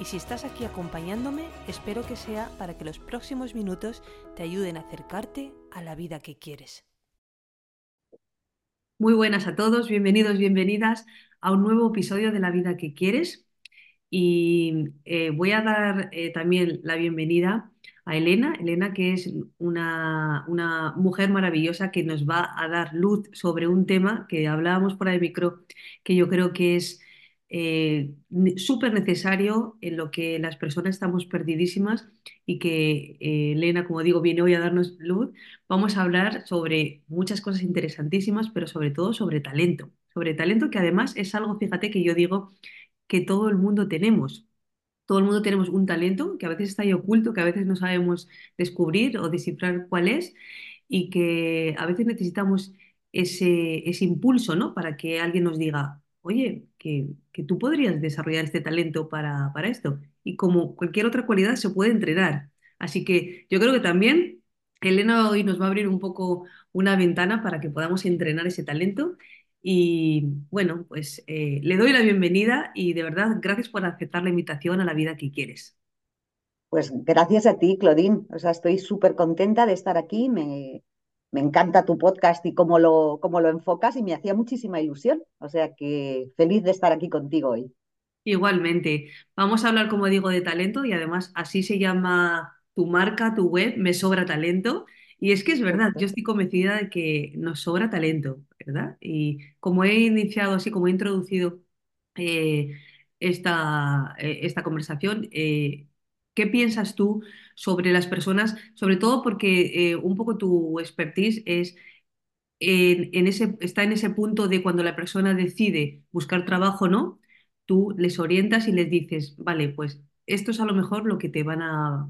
y si estás aquí acompañándome, espero que sea para que los próximos minutos te ayuden a acercarte a la vida que quieres. Muy buenas a todos, bienvenidos, bienvenidas a un nuevo episodio de La vida que quieres. Y eh, voy a dar eh, también la bienvenida a Elena, Elena que es una, una, mujer maravillosa que nos va a dar luz sobre un tema que hablábamos por ahí micro, que yo creo que es eh, súper necesario en lo que las personas estamos perdidísimas y que eh, Elena, como digo, viene hoy a darnos luz. Vamos a hablar sobre muchas cosas interesantísimas, pero sobre todo sobre talento. Sobre talento que además es algo, fíjate, que yo digo que todo el mundo tenemos. Todo el mundo tenemos un talento que a veces está ahí oculto, que a veces no sabemos descubrir o descifrar cuál es y que a veces necesitamos ese, ese impulso, ¿no? Para que alguien nos diga, oye, que, tú podrías desarrollar este talento para, para esto. Y como cualquier otra cualidad se puede entrenar. Así que yo creo que también Elena hoy nos va a abrir un poco una ventana para que podamos entrenar ese talento. Y bueno, pues eh, le doy la bienvenida y de verdad gracias por aceptar la invitación a la vida que quieres. Pues gracias a ti, Claudine. O sea, estoy súper contenta de estar aquí. Me, me encanta tu podcast y cómo lo, cómo lo enfocas y me hacía muchísima ilusión. O sea que feliz de estar aquí contigo hoy. Igualmente, vamos a hablar, como digo, de talento y además así se llama tu marca, tu web, Me Sobra Talento. Y es que es verdad, yo estoy convencida de que nos sobra talento, ¿verdad? Y como he iniciado así, como he introducido eh, esta, eh, esta conversación, eh, ¿qué piensas tú sobre las personas, sobre todo porque eh, un poco tu expertise es en, ese, está en ese punto de cuando la persona decide buscar trabajo o no, tú les orientas y les dices, vale, pues esto es a lo mejor lo que te van a,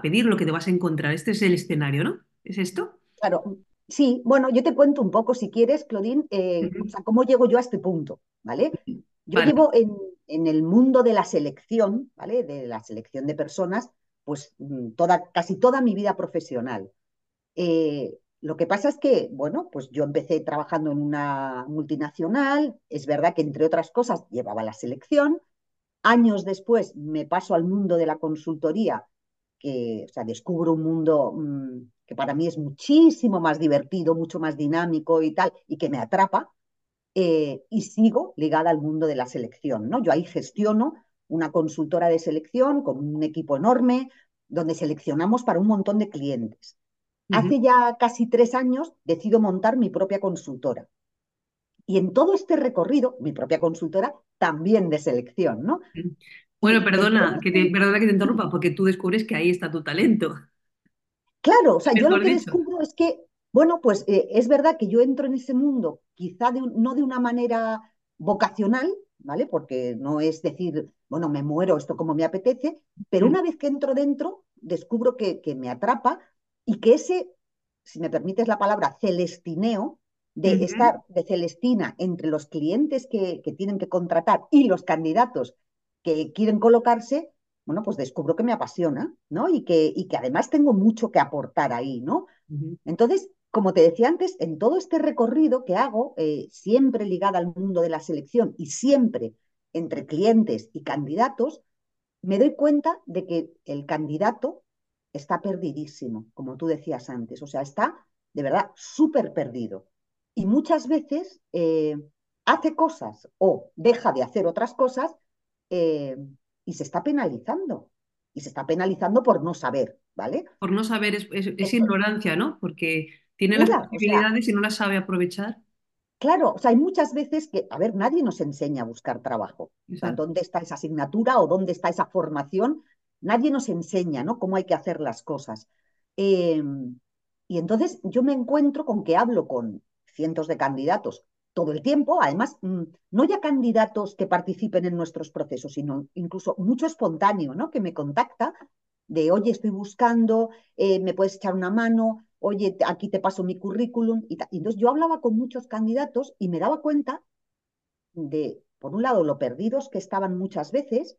pedir, lo que te vas a encontrar. Este es el escenario, ¿no? ¿Es esto? Claro, sí. Bueno, yo te cuento un poco, si quieres, Claudine, eh, o sea, cómo llego yo a este punto, ¿vale? Yo llevo en, en, el mundo de la selección, ¿vale? De la selección de personas, pues mm, toda, casi toda mi vida profesional. Eh, lo que pasa es que, bueno, pues yo empecé trabajando en una multinacional, es verdad que entre otras cosas llevaba la selección, años después me paso al mundo de la consultoría, que, o sea, descubro un mundo mm, que para mí es muchísimo más divertido, mucho más dinámico y tal, y que me atrapa, eh, y sigo ligada al mundo de la selección, ¿no? Yo ahí gestiono una consultora de selección con un equipo enorme, donde seleccionamos para un montón de clientes. Hace ya casi tres años decido montar mi propia consultora. Y en todo este recorrido, mi propia consultora también de selección, ¿no? Bueno, perdona, que te, perdona que te interrumpa, porque tú descubres que ahí está tu talento. Claro, o sea, yo lo que descubro es que, bueno, pues eh, es verdad que yo entro en ese mundo, quizá no de una manera vocacional, ¿vale? Porque no es decir, bueno, me muero esto como me apetece, pero una vez que entro dentro, descubro que, me atrapa y que ese, si me permites la palabra, celestineo, de estar de Celestina entre los clientes que, tienen que contratar y los candidatos que quieren colocarse, bueno, pues descubro que me apasiona, ¿no? Y que, y que además tengo mucho que aportar ahí, ¿no? Entonces, como te decía antes, en todo este recorrido que hago, eh, siempre ligada al mundo de la selección y siempre entre clientes y candidatos, me doy cuenta de que el candidato está perdidísimo, como tú decías antes, o sea, está de verdad súper perdido. Y muchas veces eh, hace cosas o deja de hacer otras cosas eh, y se está penalizando. Y se está penalizando por no saber, ¿vale? Por no saber es ignorancia, ¿no? Porque tiene las posibilidades y no las sabe aprovechar. Claro, o sea, hay muchas veces que, a ver, nadie nos enseña a buscar trabajo. ¿Dónde está esa asignatura o dónde está esa formación? Nadie nos enseña, ¿no? Cómo hay que hacer las cosas. Em, y entonces yo me encuentro con que hablo con cientos de candidatos todo el tiempo, además, mm, no ya candidatos que participen en nuestros procesos, sino incluso mucho espontáneo, ¿no? Que me contacta de, oye, estoy buscando, eh, me puedes echar una mano, oye, aquí te paso mi currículum. Y, y entonces yo hablaba con muchos candidatos y me daba cuenta de, por un lado, lo perdidos que estaban muchas veces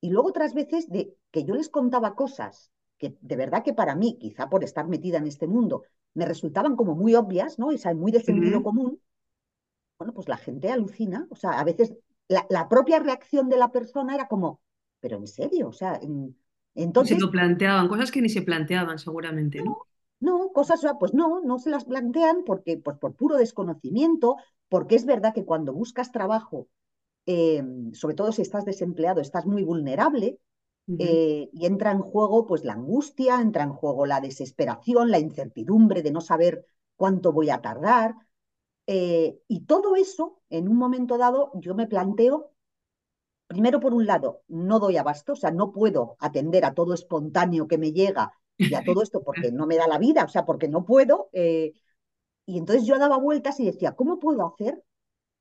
y luego otras veces de que yo les contaba cosas que de verdad que para mí, quizá por estar metida en este mundo, me resultaban como muy obvias, ¿no? Y muy de sentido común. Bueno, pues la gente alucina, o sea, a veces la, la, propia reacción de la persona era como, pero en serio, o sea, entonces... Se lo planteaban, cosas que ni se planteaban seguramente, ¿no? No, no cosas, pues no, no se las plantean porque, pues por puro desconocimiento, porque es verdad que cuando buscas trabajo, eh, sobre todo si estás desempleado, estás muy vulnerable eh, y entra en juego pues la angustia, entra en juego la desesperación, la incertidumbre de no saber cuánto voy a tardar. Eh, y todo eso, en un momento dado, yo me planteo, primero por un lado, no doy abasto, o sea, no puedo atender a todo espontáneo que me llega y a todo esto porque no me da la vida, o sea, porque no puedo. y entonces yo daba vueltas y decía, ¿cómo puedo hacer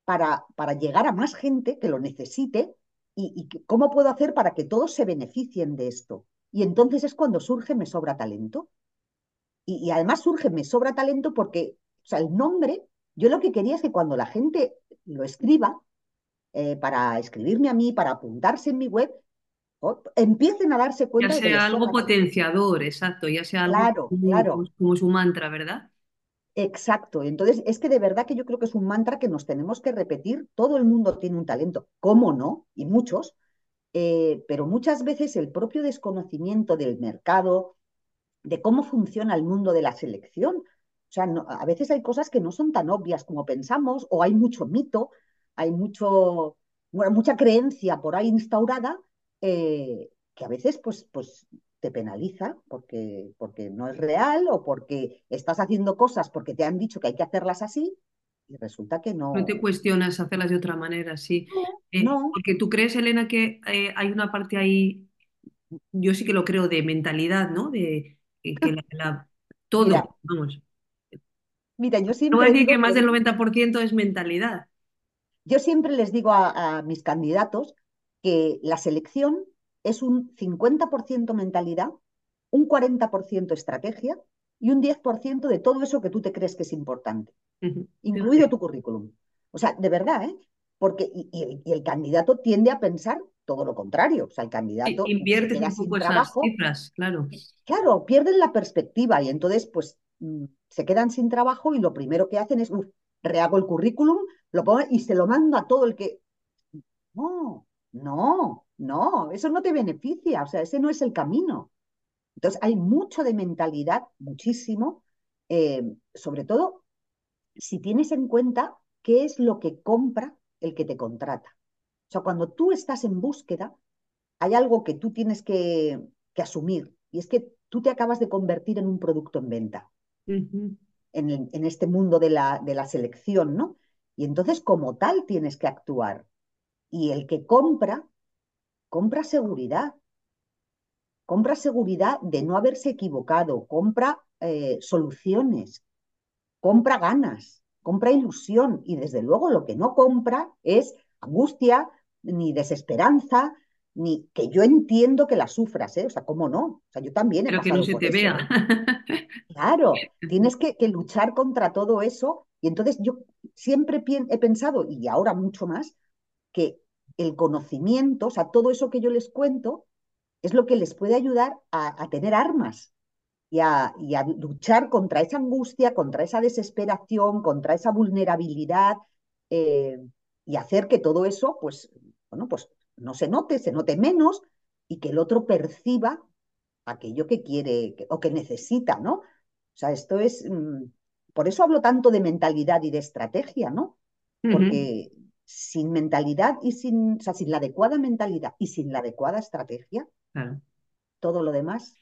para, para llegar a más gente que lo necesite y, cómo puedo hacer para que todos se beneficien de esto. Y entonces es cuando surge Me Sobra Talento. Y, además surge Me Sobra Talento porque, o sea, el nombre, yo lo que quería es que cuando la gente lo escriba, eh, para escribirme a mí, para apuntarse en mi web, empiecen a darse cuenta. Ya sea algo potenciador, exacto, ya sea algo claro. como su mantra, ¿verdad? Exacto. Entonces, es que de verdad que yo creo que es un mantra que nos tenemos que repetir. Todo el mundo tiene un talento, ¿cómo no? Y muchos, eh, pero muchas veces el propio desconocimiento del mercado, de cómo funciona el mundo de la selección. O sea, a veces hay cosas que no son tan obvias como pensamos, o hay mucho mito, hay mucho, mucha creencia por ahí instaurada, eh, que a veces pues, pues te penaliza porque, porque no es real o porque estás haciendo cosas porque te han dicho que hay que hacerlas así y resulta que no. No te cuestionas hacerlas de otra manera, sí. No. Eh, porque tú crees, Elena, que eh, hay una parte ahí, yo sí que lo creo, de mentalidad, ¿no? De que la, todo, vamos. Mira, yo siempre. No voy a decir que más del 90% es mentalidad. Yo siempre les digo a mis candidatos que la selección es un 50% mentalidad, un 40% estrategia y un 10% de todo eso que tú te crees que es importante, incluido tu currículum. O sea, de verdad, ¿eh? Porque y, el, candidato tiende a pensar todo lo contrario. O sea, el candidato invierte un poco esas cifras, claro. Claro, pierden la perspectiva y entonces, pues, mm, se quedan sin trabajo y lo primero que hacen es, rehago el currículum, lo pongo y se lo mando a todo el que... No, no, no, eso no te beneficia, o sea, ese no es el camino. Entonces, hay mucho de mentalidad, muchísimo, eh, sobre todo si tienes en cuenta qué es lo que compra el que te contrata. O sea, cuando tú estás en búsqueda, hay algo que tú tienes que, asumir, y es que tú te acabas de convertir en un producto en venta, en, en, este mundo de la, de la selección, ¿no? Y entonces, como tal, tienes que actuar. Y el que compra compra seguridad. Compra seguridad de no haberse equivocado, compra eh, soluciones, compra ganas, compra ilusión y desde luego lo que no compra es angustia, ni desesperanza, ni que yo entiendo que la sufras, ¿eh? O sea, ¿cómo no? O sea, yo también he Pero que no se te vea. Claro, tienes que, que, luchar contra todo eso. Y entonces yo siempre he pensado, y ahora mucho más, que el conocimiento, o sea, todo eso que yo les cuento, es lo que les puede ayudar a, tener armas y a, luchar contra esa angustia, contra esa desesperación, contra esa vulnerabilidad eh, y hacer que todo eso, pues, bueno, pues no se note, se note menos y que el otro perciba aquello que quiere o que necesita, ¿no? O sea, esto es, mm, por eso hablo tanto de mentalidad y de estrategia, ¿no? Porque sin mentalidad y sin, o sea, sin la adecuada mentalidad y sin la adecuada estrategia, todo lo demás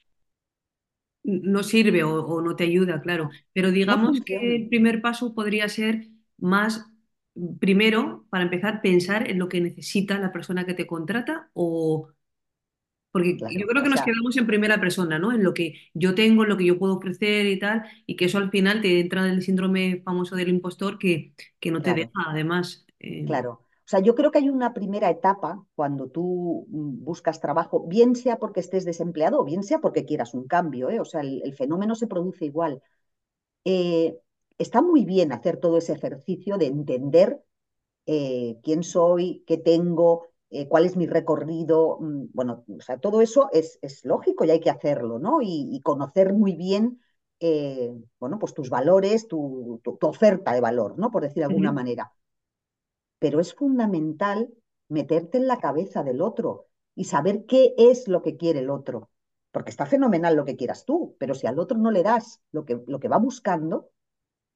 no sirve o, no te ayuda, claro. Pero digamos que el primer paso podría ser más, primero, para empezar, pensar en lo que necesita la persona que te contrata o... Porque yo creo que nos quedamos en primera persona, ¿no? En lo que yo tengo, en lo que yo puedo ofrecer y tal, y que eso al final te entra en el síndrome famoso del impostor que, que no te deja, además. Eh, claro. sea, yo creo que hay una primera etapa cuando tú mm, buscas trabajo, bien sea porque estés desempleado o bien sea porque quieras un cambio, ¿eh? o sea, el, fenómeno se produce igual. Eh, está muy bien hacer todo ese ejercicio de entender eh, quién soy, qué tengo, cuál es mi recorrido. Mm, bueno, o sea, todo eso es, es, lógico y hay que hacerlo, ¿no? Y, conocer muy bien, bueno, pues tus valores, tu, tu, oferta de valor, ¿no? Por decir de alguna manera. Pero es fundamental meterte en la cabeza del otro y saber qué es lo que quiere el otro. Porque está fenomenal lo que quieras tú, pero si al otro no le das lo que, lo que va buscando,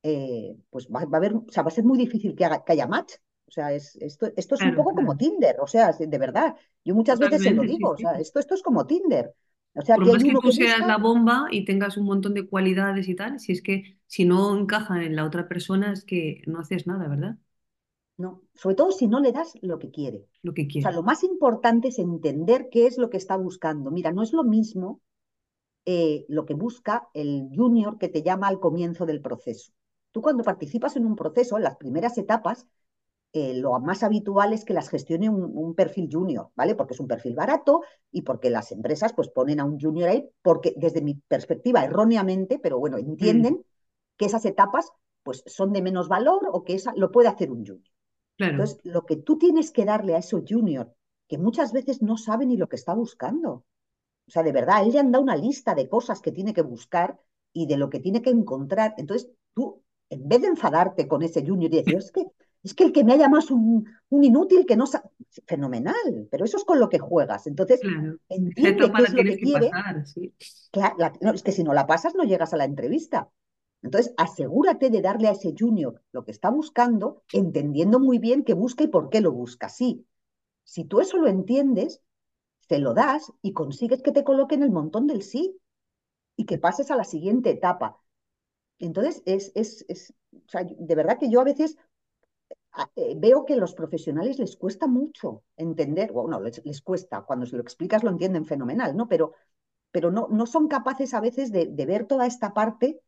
pues va, a haber, o sea, va a ser muy difícil que, haga, que haya match. O sea, es, esto, esto es un poco como Tinder, o sea, de verdad. Yo muchas veces se lo digo, o sea, esto, esto es como Tinder. O sea, Por más que tú seas la bomba y tengas un montón de cualidades y tal, si es que si no encaja en la otra persona es que no haces nada, ¿verdad? No, sobre todo si no le das lo que quiere. Lo que quiere. O sea, lo más importante es entender qué es lo que está buscando. Mira, no es lo mismo eh, lo que busca el junior que te llama al comienzo del proceso. Tú cuando participas en un proceso, en las primeras etapas, eh, lo más habitual es que las gestione un, perfil junior, ¿vale? Porque es un perfil barato y porque las empresas pues ponen a un junior ahí, porque desde mi perspectiva, erróneamente, pero bueno, entienden mm. que esas etapas pues son de menos valor o que esa lo puede hacer un junior. Entonces, lo que tú tienes que darle a esos junior, que muchas veces no sabe ni lo que está buscando. O sea, de verdad, él le han dado una lista de cosas que tiene que buscar y de lo que tiene que encontrar. Entonces, tú, en vez de enfadarte con ese junior y decir, es que es que el que me haya más un, un inútil que no sabe, fenomenal, pero eso es con lo que juegas. Entonces, entiende qué es lo que, quiere. no, es que si no la pasas no llegas a la entrevista. Entonces, asegúrate de darle a ese junior lo que está buscando, entendiendo muy bien qué busca y por qué lo busca. Sí, si tú eso lo entiendes, te lo das y consigues que te coloquen el montón del sí y que pases a la siguiente etapa. Entonces, es, es, es o sea, de verdad que yo a veces eh, veo que a los profesionales les cuesta mucho entender, bueno, les, les, cuesta, cuando se lo explicas lo entienden fenomenal, ¿no? Pero, pero no, no son capaces a veces de, de, ver toda esta parte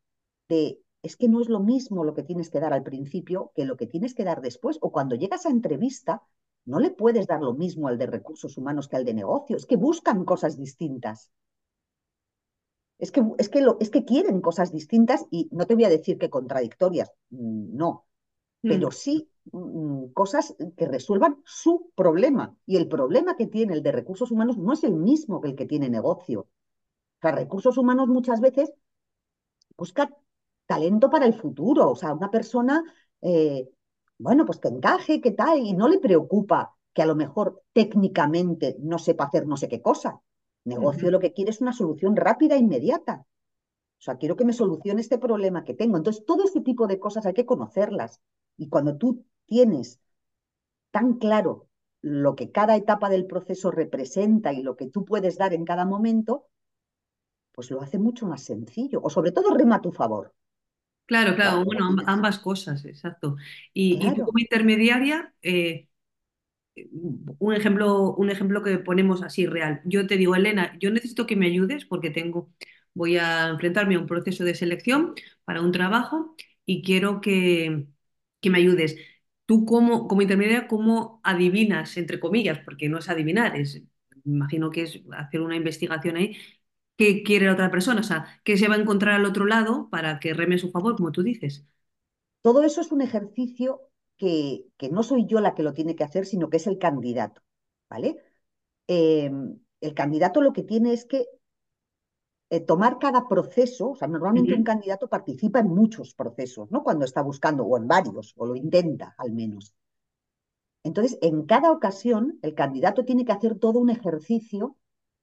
de, es que no es lo mismo lo que tienes que dar al principio que lo que tienes que dar después, o cuando llegas a entrevista, no le puedes dar lo mismo al de recursos humanos que al de negocio, es que buscan cosas distintas. Es que, es que, lo, es que quieren cosas distintas y no te voy a decir que contradictorias, mm, no, pero mm. sí mm, cosas que resuelvan su problema. Y el problema que tiene el de recursos humanos no es el mismo que el que tiene negocio. O sea, recursos humanos muchas veces busca talento para el futuro. O sea, una persona, eh, bueno, pues que encaje, que tal, y no le preocupa que a lo mejor técnicamente no sepa hacer no sé qué cosa. Negocio lo que quiere es una solución rápida e inmediata. O sea, quiero que me solucione este problema que tengo. Entonces, todo este tipo de cosas hay que conocerlas. Y cuando tú tienes tan claro lo que cada etapa del proceso representa y lo que tú puedes dar en cada momento, pues lo hace mucho más sencillo. O sobre todo rema a tu favor. Claro, claro, bueno, ambas cosas, exacto. Y, tú como intermediaria, eh, un ejemplo, un ejemplo que ponemos así real. Yo te digo, Elena, yo necesito que me ayudes porque tengo, voy a enfrentarme a un proceso de selección para un trabajo y quiero que, que me ayudes. Tú como, como intermediaria, ¿cómo adivinas, entre comillas? Porque no es adivinar, es, imagino que es hacer una investigación ahí, qué quiere la otra persona, o sea, qué se va a encontrar al otro lado para que reme a su favor, como tú dices. Todo eso es un ejercicio que, que, no soy yo la que lo tiene que hacer, sino que es el candidato, ¿vale? Eh, el candidato lo que tiene es que eh, tomar cada proceso, o sea, normalmente un candidato participa en muchos procesos, ¿no? Cuando está buscando, o en varios, o lo intenta al menos. Entonces, en cada ocasión, el candidato tiene que hacer todo un ejercicio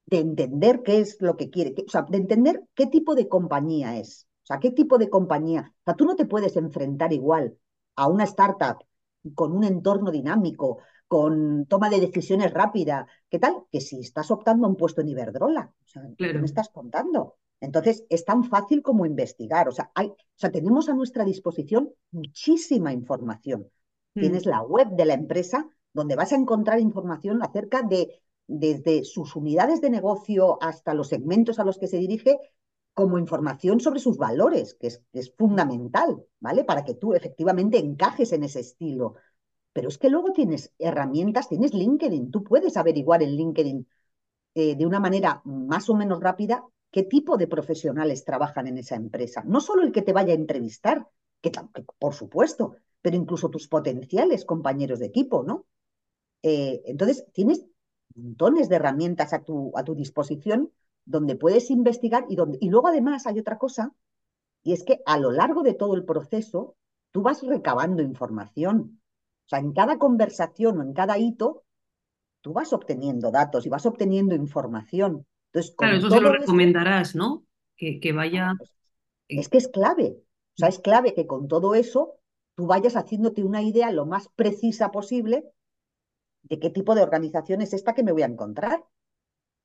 de entender qué es lo que quiere, o sea, de entender qué tipo de compañía es, o sea, qué tipo de compañía. O sea, tú no te puedes enfrentar igual a una startup con un entorno dinámico, con toma de decisiones rápida, ¿qué tal? Que si estás optando a un puesto en Iberdrola, o sea, ¿qué me estás contando? Entonces, es tan fácil como investigar. O sea, hay, o sea, tenemos a nuestra disposición muchísima información. Mm. Tienes la web de la empresa donde vas a encontrar información acerca de desde sus unidades de negocio hasta los segmentos a los que se dirige, como información sobre sus valores, que es, fundamental, ¿vale? Para que tú efectivamente encajes en ese estilo pero es que luego tienes herramientas, tienes LinkedIn, tú puedes averiguar en LinkedIn eh, de una manera más o menos rápida qué tipo de profesionales trabajan en esa empresa. No solo el que te vaya a entrevistar, que, por supuesto, pero incluso tus potenciales compañeros de equipo, ¿no? Eh, entonces, tienes montones de herramientas a tu, a tu disposición donde puedes investigar y, donde, y luego además hay otra cosa, y es que a lo largo de todo el proceso tú vas recabando información. O sea, en cada conversación o en cada hito, tú vas obteniendo datos y vas obteniendo información. Entonces, claro, eso se lo recomendarás, ¿no? Que, que vaya... Pues, es que es clave. O sea, es clave que con todo eso tú vayas haciéndote una idea lo más precisa posible de qué tipo de organización es esta que me voy a encontrar,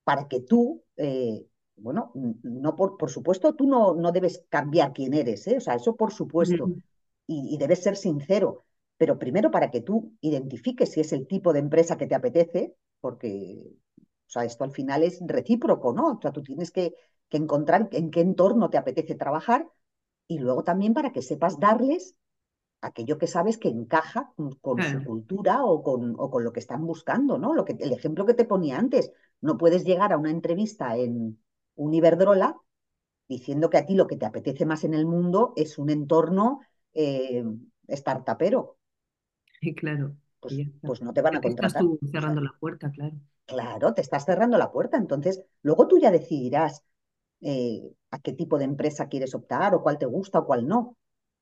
para que tú, eh, bueno, no por, por, supuesto, tú no, no debes cambiar quién eres, ¿eh? o sea, eso por supuesto, y, y debes ser sincero, pero primero para que tú identifiques si es el tipo de empresa que te apetece, porque o sea, esto al final es recíproco, ¿no? O sea, tú tienes que, que, encontrar en qué entorno te apetece trabajar y luego también para que sepas darles aquello que sabes que encaja con, su cultura o con, o con, lo que están buscando, ¿no? Lo que, el ejemplo que te ponía antes, no puedes llegar a una entrevista en un Iberdrola diciendo que a ti lo que te apetece más en el mundo es un entorno eh, startupero. Sí, claro. Pues, pues, no te van a contratar. Estás tú cerrando la puerta, claro. Claro, te estás cerrando la puerta. Entonces, luego tú ya decidirás eh, a qué tipo de empresa quieres optar o cuál te gusta o cuál no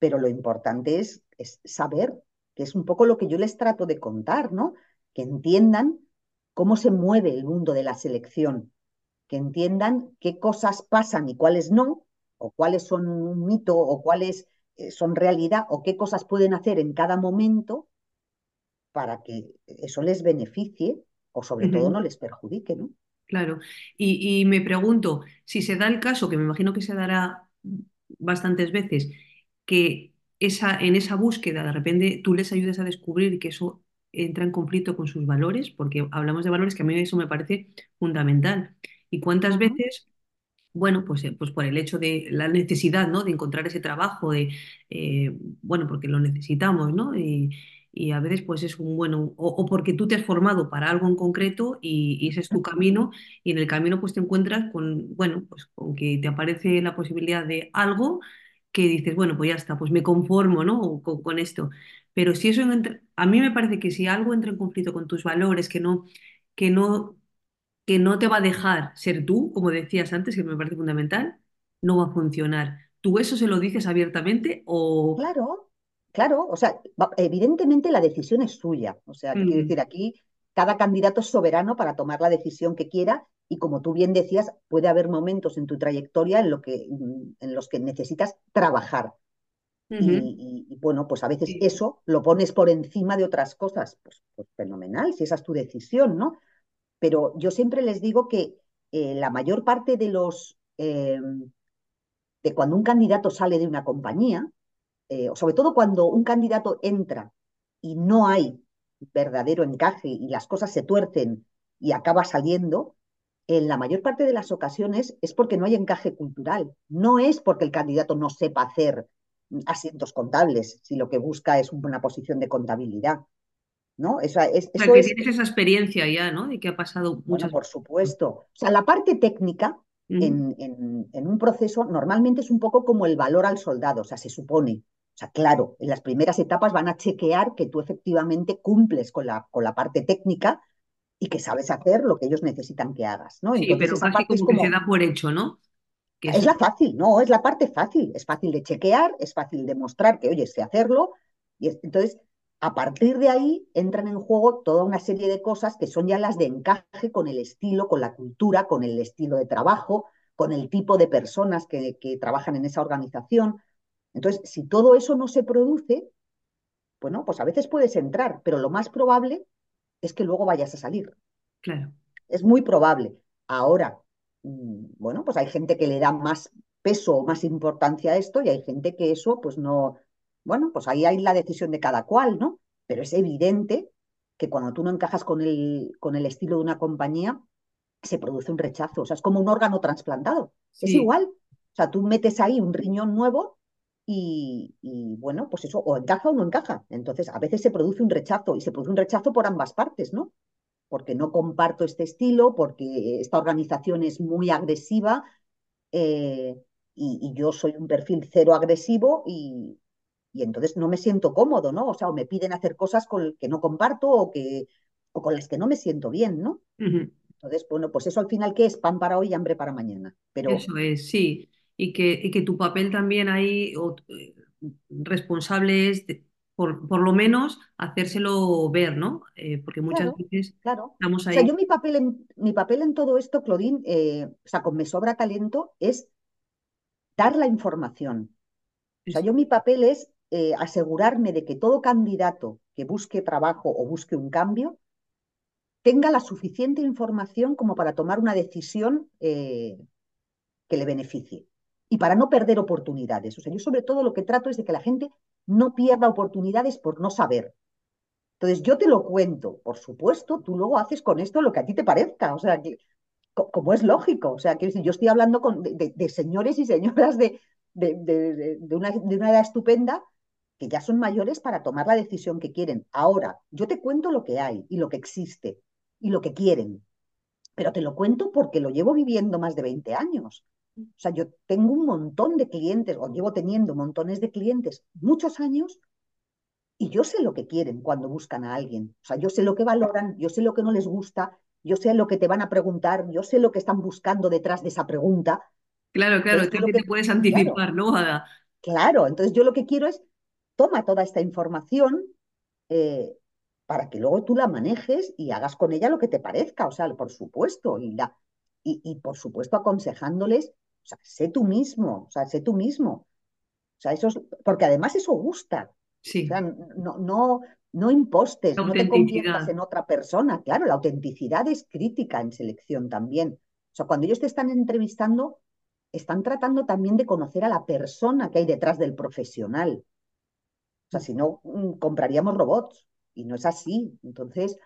pero lo importante es, es saber, que es un poco lo que yo les trato de contar, ¿no? Que entiendan cómo se mueve el mundo de la selección, que entiendan qué cosas pasan y cuáles no, o cuáles son un mito, o cuáles eh, son realidad, o qué cosas pueden hacer en cada momento para que eso les beneficie o sobre todo no les perjudique, ¿no? Claro. Y, y, me pregunto, si se da el caso, que me imagino que se dará bastantes veces, que esa, en esa búsqueda de repente tú les ayudes a descubrir que eso entra en conflicto con sus valores, porque hablamos de valores que a mí eso me parece fundamental. ¿Y cuántas veces bueno, pues, eh, pues por el hecho de la necesidad, ¿no? De encontrar ese trabajo, de, eh, bueno, porque lo necesitamos, ¿no? Y, y, a veces pues es un bueno, o, porque tú te has formado para algo en concreto y, y, ese es tu camino y en el camino pues te encuentras con, bueno, pues con que te aparece la posibilidad de algo que dices, bueno, pues ya está, pues me conformo, ¿no? Con, esto. Pero si eso entra, a mí me parece que si algo entra en conflicto con tus valores, que no, que no, que no te va a dejar ser tú, como decías antes, que me parece fundamental, no va a funcionar. ¿Tú eso se lo dices abiertamente o...? Claro, claro, o sea, evidentemente la decisión es suya. O sea, quiero mm. decir, aquí cada candidato es soberano para tomar la decisión que quiera y como tú bien decías, puede haber momentos en tu trayectoria en, lo que, en los que necesitas trabajar. y, bueno, pues a veces eso lo pones por encima de otras cosas. Pues, pues, fenomenal, si esa es tu decisión, ¿no? Pero yo siempre les digo que eh, la mayor parte de los... Eh, de cuando un candidato sale de una compañía, eh, o sobre todo cuando un candidato entra y no hay verdadero encaje y las cosas se tuercen y acaba saliendo, en la mayor parte de las ocasiones es porque no hay encaje cultural, no es porque el candidato no sepa hacer asientos contables, si lo que busca es una posición de contabilidad. ¿no? Eso, es, o sea, que tienes esa experiencia ya, ¿no? De que ha pasado muchas Bueno, por supuesto. O sea, la parte técnica en, en, en, un proceso normalmente es un poco como el valor al soldado, o sea, se supone. O sea, claro, en las primeras etapas van a chequear que tú efectivamente cumples con la, con la parte técnica y que sabes hacer lo que ellos necesitan que hagas, ¿no? Sí, pero esa parte como, que se da por hecho, ¿no? es, la fácil, no, es la parte fácil. Es fácil de chequear, es fácil de mostrar que, oye, sé hacerlo. Y entonces, a partir de ahí entran en juego toda una serie de cosas que son ya las de encaje con el estilo, con la cultura, con el estilo de trabajo, con el tipo de personas que, que trabajan en esa organización. Entonces, si todo eso no se produce, bueno, pues a veces puedes entrar, pero lo más probable es que luego vayas a salir. Claro. Es muy probable. Ahora, mm, bueno, pues hay gente que le da más peso o más importancia a esto y hay gente que eso, pues no, bueno, pues ahí hay la decisión de cada cual, ¿no? Pero es evidente que cuando tú no encajas con el, con el estilo de una compañía, se produce un rechazo. O sea, es como un órgano trasplantado. Es igual. O sea, tú metes ahí un riñón nuevo y, bueno, pues eso, o encaja o no encaja. Entonces, a veces se produce un rechazo y se produce un rechazo por ambas partes, ¿no? Porque no comparto este estilo, porque esta organización es muy agresiva eh, y, yo soy un perfil cero agresivo y, entonces no me siento cómodo, ¿no? O sea, o me piden hacer cosas con que no comparto o, que, o con las que no me siento bien, ¿no? Entonces, bueno, pues eso al final, ¿qué es? Pan para hoy y hambre para mañana. Pero, eso es, sí y que, que tu papel también ahí o, eh, responsable es, por, por, lo menos, hacérselo ver, ¿no? Eh, porque muchas claro, veces claro. estamos O sea, ahí. yo mi papel en, mi papel en todo esto, Claudine, eh, o sea, con Me Sobra Talento, es dar la información. O sea, yo mi papel es asegurarme de que todo candidato que busque trabajo o busque un cambio tenga la suficiente información como para tomar una decisión eh, que le beneficie y para no perder oportunidades. O sea, yo sobre todo lo que trato es de que la gente no pierda oportunidades por no saber. Entonces, yo te lo cuento, por supuesto, tú luego haces con esto lo que a ti te parezca, o sea, que, como es lógico, o sea, que yo estoy hablando con, de, señores y señoras de, de, una, de una edad estupenda que ya son mayores para tomar la decisión que quieren. Ahora, yo te cuento lo que hay y lo que existe y lo que quieren, pero te lo cuento porque lo llevo viviendo más de 20 años. O sea, yo tengo un montón de clientes, o llevo teniendo montones de clientes muchos años, y yo sé lo que quieren cuando buscan a alguien. O sea, yo sé lo que valoran, yo sé lo que no les gusta, yo sé lo que te van a preguntar, yo sé lo que están buscando detrás de esa pregunta. Claro, claro, lo que te puedes claro, anticipar, ¿no? A- claro, entonces yo lo que quiero es, toma toda esta información eh, para que luego tú la manejes y hagas con ella lo que te parezca, o sea, por supuesto, y, la, y, y por supuesto aconsejándoles, o sea, sé tú mismo, o sea, sé tú mismo. O sea, eso es, porque además eso gusta. O sea, sí, no, no, no impostes, no te conviertas en otra persona. Claro, la autenticidad es crítica en selección también. O sea, cuando ellos te están entrevistando, están tratando también de conocer a la persona que hay detrás del profesional. O sea, si no, mm, compraríamos robots y no es así. Entonces,